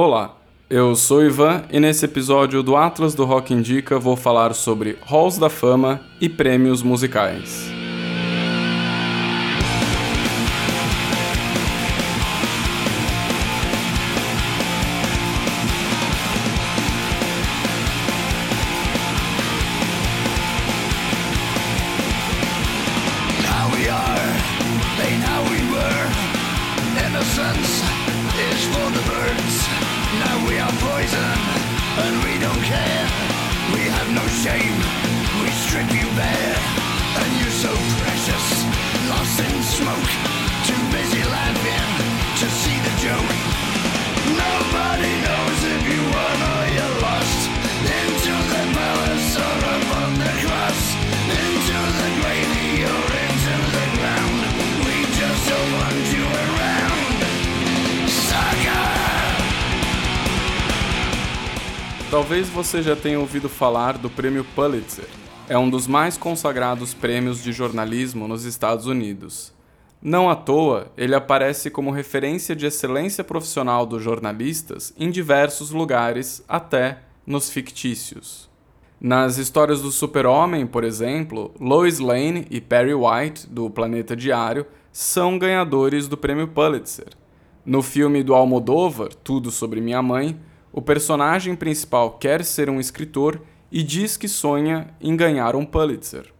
Olá, eu sou Ivan e nesse episódio do Atlas do Rock Indica vou falar sobre halls da fama e prêmios musicais. And we don't care. We have no shame, we strip you bare. And you're so precious, lost in smoke. Talvez você já tenha ouvido falar do Prêmio Pulitzer. É um dos mais consagrados prêmios de jornalismo nos Estados Unidos. Não à toa, ele aparece como referência de excelência profissional dos jornalistas em diversos lugares, até nos fictícios. Nas histórias do Super-Homem, por exemplo, Lois Lane e Perry White, do Planeta Diário, são ganhadores do Prêmio Pulitzer. No filme do Almodóvar, Tudo Sobre Minha Mãe, o personagem principal quer ser um escritor e diz que sonha em ganhar um Pulitzer.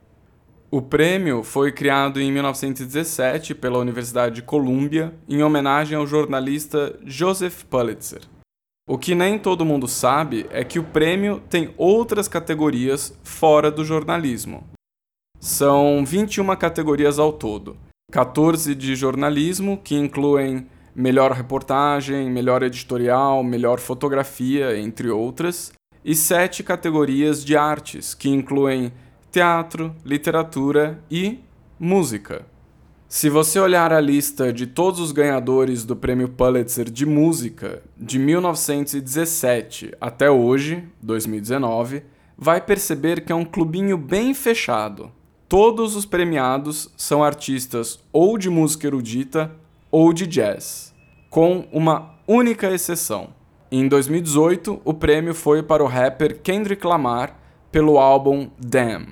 O prêmio foi criado em 1917 pela Universidade de Columbia em homenagem ao jornalista Joseph Pulitzer. O que nem todo mundo sabe é que o prêmio tem outras categorias fora do jornalismo. São 21 categorias ao todo, 14 de jornalismo, que incluem melhor reportagem, melhor editorial, melhor fotografia, entre outras, e sete categorias de artes, que incluem teatro, literatura e música. Se você olhar a lista de todos os ganhadores do Prêmio Pulitzer de Música de 1917 até hoje, 2019, vai perceber que é um clubinho bem fechado. Todos os premiados são artistas ou de música erudita ou de jazz, com uma única exceção. Em 2018, o prêmio foi para o rapper Kendrick Lamar pelo álbum Damn.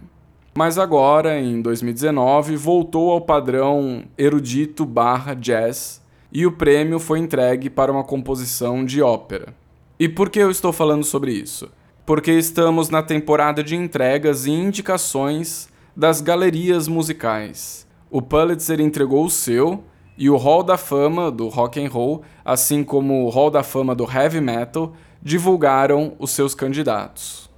Mas agora, em 2019, voltou ao padrão erudito barra jazz e o prêmio foi entregue para uma composição de ópera. E por que eu estou falando sobre isso? Porque estamos na temporada de entregas e indicações das galerias musicais. O Pulitzer entregou o seu e o Hall da Fama do Rock and Roll, assim como o Hall da Fama do Heavy Metal, divulgaram os seus candidatos.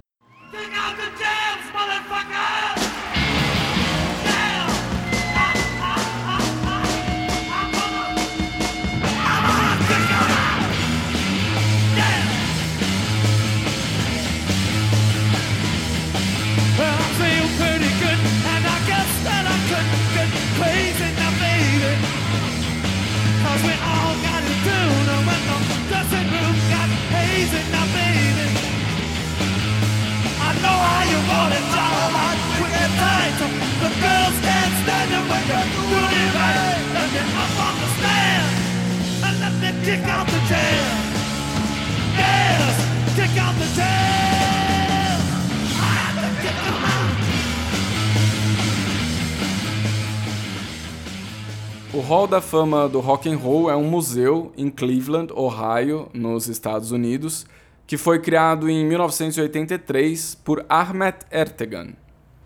O Hall da Fama do Rock and Roll é um museu em Cleveland, Ohio, nos Estados Unidos, que foi criado em 1983 por Ahmet Ertegun.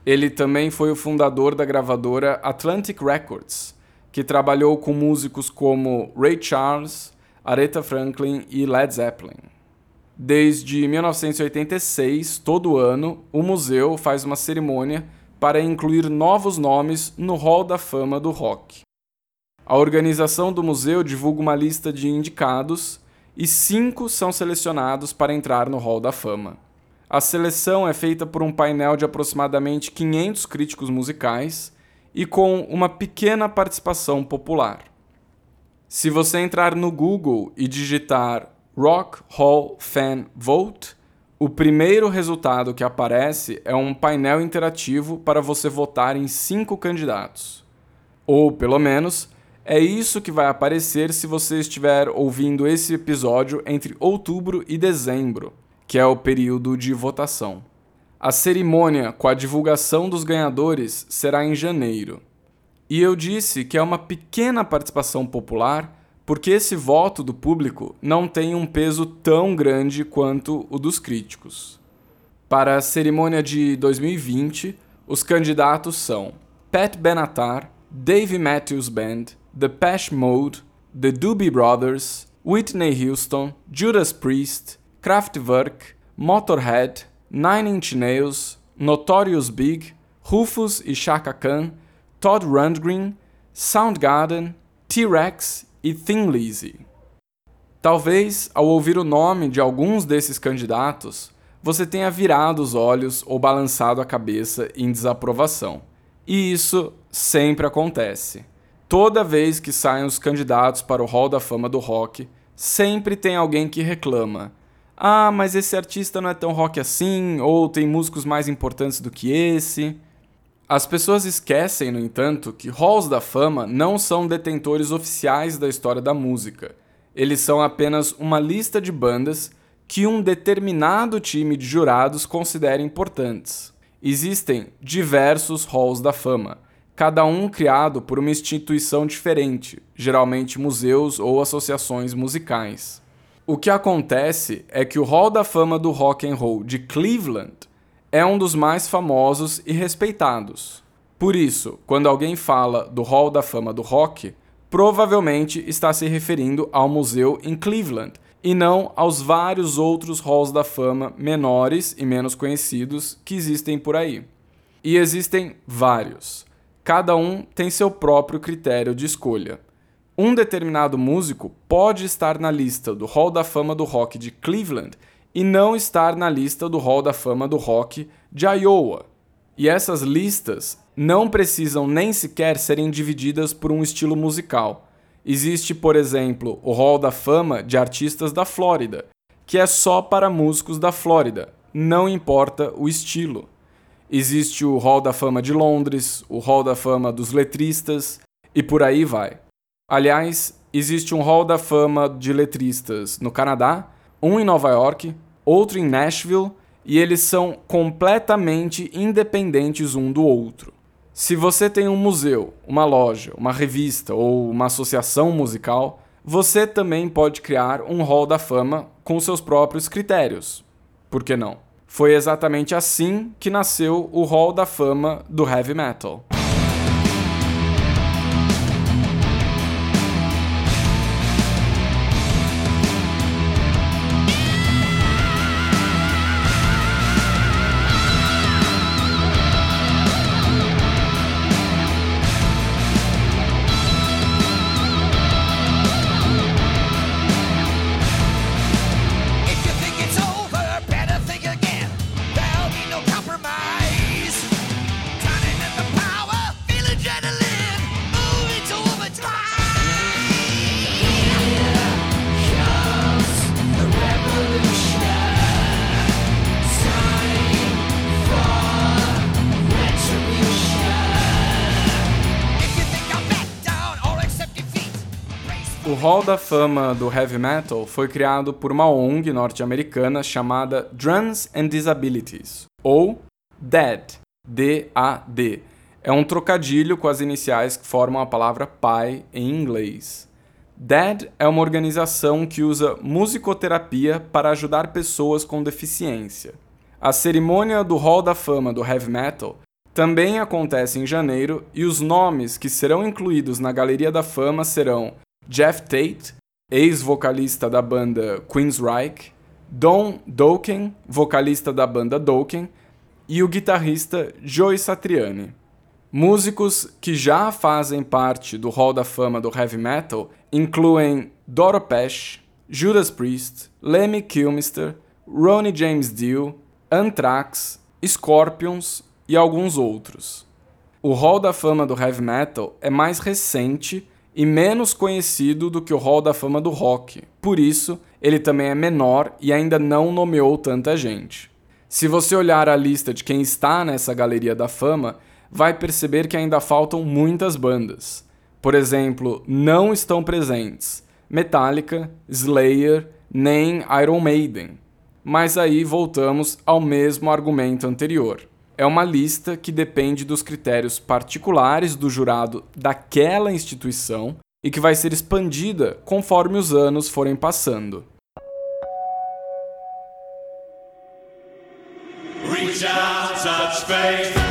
Ele também foi o fundador da gravadora Atlantic Records, que trabalhou com músicos como Ray Charles, Aretha Franklin e Led Zeppelin. Desde 1986, todo ano, o museu faz uma cerimônia para incluir novos nomes no Hall da Fama do Rock. A organização do museu divulga uma lista de indicados e cinco são selecionados para entrar no Hall da Fama. A seleção é feita por um painel de aproximadamente 500 críticos musicais e com uma pequena participação popular. Se você entrar no Google e digitar Rock Hall Fan Vote, o primeiro resultado que aparece é um painel interativo para você votar em cinco candidatos. Ou, pelo menos, É isso que vai aparecer se você estiver ouvindo esse episódio entre outubro e dezembro, que é o período de votação. A cerimônia com a divulgação dos ganhadores será em janeiro. E eu disse que é uma pequena participação popular porque esse voto do público não tem um peso tão grande quanto o dos críticos. Para a cerimônia de 2020, os candidatos são Pat Benatar, Dave Matthews Band, The Pesh Mode, The Doobie Brothers, Whitney Houston, Judas Priest, Kraftwerk, Motorhead, Nine Inch Nails, Notorious Big, Rufus e Chaka Khan, Todd Rundgren, Soundgarden, T-Rex e Thin Lizzy. Talvez, ao ouvir o nome de alguns desses candidatos, você tenha virado os olhos ou balançado a cabeça em desaprovação. E isso sempre acontece. Toda vez que saem os candidatos para o Hall da Fama do Rock, sempre tem alguém que reclama ah, mas esse artista não é tão rock assim, ou tem músicos mais importantes do que esse. As pessoas esquecem, no entanto, que halls da fama não são detentores oficiais da história da música. Eles são apenas uma lista de bandas que um determinado time de jurados considera importantes. Existem diversos halls da fama, cada um criado por uma instituição diferente, geralmente museus ou associações musicais. O que acontece é que o Hall da Fama do Rock and Roll de Cleveland é um dos mais famosos e respeitados. Por isso, quando alguém fala do Hall da Fama do Rock, provavelmente está se referindo ao museu em Cleveland e não aos vários outros halls da fama menores e menos conhecidos que existem por aí. E existem vários. Cada um tem seu próprio critério de escolha. Um determinado músico pode estar na lista do Hall da Fama do Rock de Cleveland e não estar na lista do Hall da Fama do Rock de Iowa. E essas listas não precisam nem sequer serem divididas por um estilo musical. Existe, por exemplo, o Hall da Fama de Artistas da Flórida, que é só para músicos da Flórida, não importa o estilo. Existe o Hall da Fama de Londres, o Hall da Fama dos Letristas e por aí vai. Aliás, existe um hall da fama de letristas no Canadá, um em Nova York, outro em Nashville, e eles são completamente independentes um do outro. Se você tem um museu, uma loja, uma revista ou uma associação musical, você também pode criar um hall da fama com seus próprios critérios. Por que não? Foi exatamente assim que nasceu o Hall da Fama do Heavy Metal. Hall da Fama do Heavy Metal foi criado por uma ONG norte-americana chamada Drums and Disabilities, ou DAD, D-A-D. É um trocadilho com as iniciais que formam a palavra pai em inglês. DAD é uma organização que usa musicoterapia para ajudar pessoas com deficiência. A cerimônia do Hall da Fama do Heavy Metal também acontece em janeiro e os nomes que serão incluídos na Galeria da Fama serão Jeff Tate, ex-vocalista da banda Queensryche, Don Dokken, vocalista da banda Dokken, e o guitarrista Joey Satriani. Músicos que já fazem parte do Hall da Fama do Heavy Metal incluem Doro Pesh, Judas Priest, Lemmy Kilmister, Ronnie James Dio, Anthrax, Scorpions e alguns outros. O Hall da Fama do Heavy Metal é mais recente e menos conhecido do que o Hall da Fama do Rock. Por isso, ele também é menor e ainda não nomeou tanta gente. Se você olhar a lista de quem está nessa galeria da fama, vai perceber que ainda faltam muitas bandas. Por exemplo, não estão presentes Metallica, Slayer, nem Iron Maiden. Mas aí voltamos ao mesmo argumento anterior. É uma lista que depende dos critérios particulares do jurado daquela instituição e que vai ser expandida conforme os anos forem passando. Reach out, touch faith.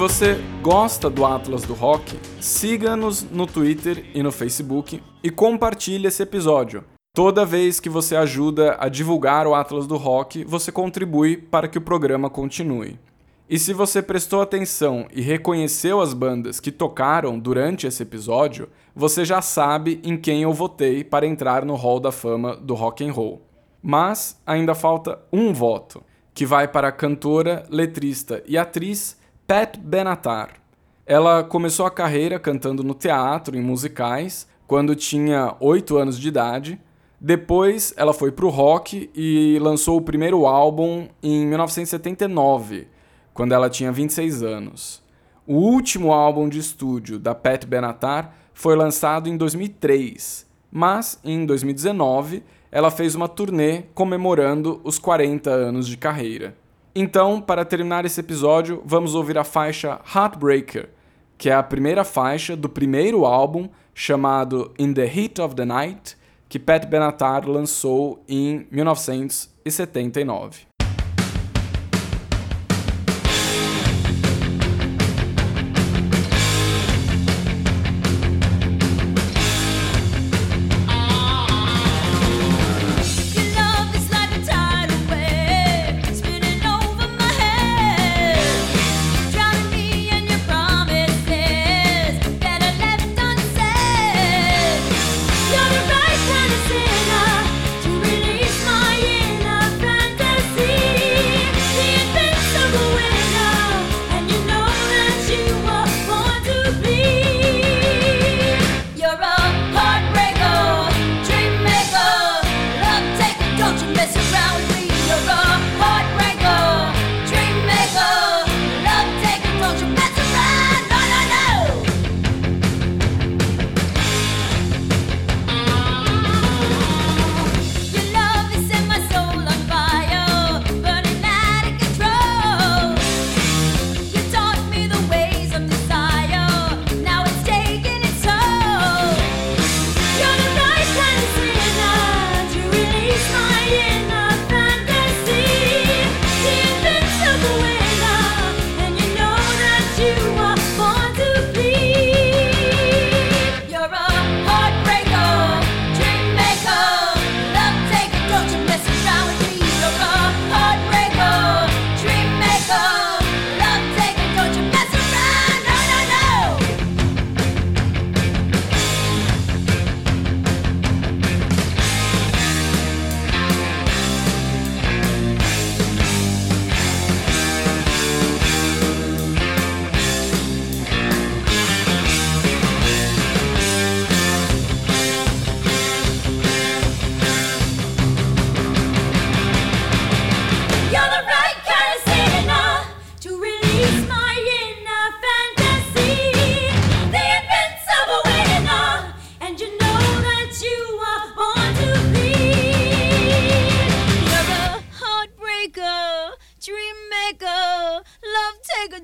Você gosta do Atlas do Rock, siga-nos no Twitter e no Facebook e compartilhe esse episódio. Toda vez que você ajuda a divulgar o Atlas do Rock, você contribui para que o programa continue. E se você prestou atenção e reconheceu as bandas que tocaram durante esse episódio, você já sabe em quem eu votei para entrar no Hall da Fama do Rock and Roll. Mas ainda falta um voto, que vai para a cantora, letrista e atriz Pat Benatar. Ela começou a carreira cantando no teatro, em musicais, quando tinha 8 anos de idade. Depois, ela foi para o rock e lançou o primeiro álbum em 1979, quando ela tinha 26 anos. O último álbum de estúdio da Pat Benatar foi lançado em 2003, mas em 2019 ela fez uma turnê comemorando os 40 anos de carreira. Então, para terminar esse episódio, vamos ouvir a faixa Heartbreaker, que é a primeira faixa do primeiro álbum chamado In the Heat of the Night, que Pat Benatar lançou em 1979.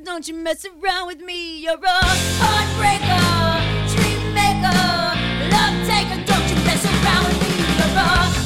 Don't you mess around with me. You're a heartbreaker, dream maker, love taker. Don't you mess around with me. You're a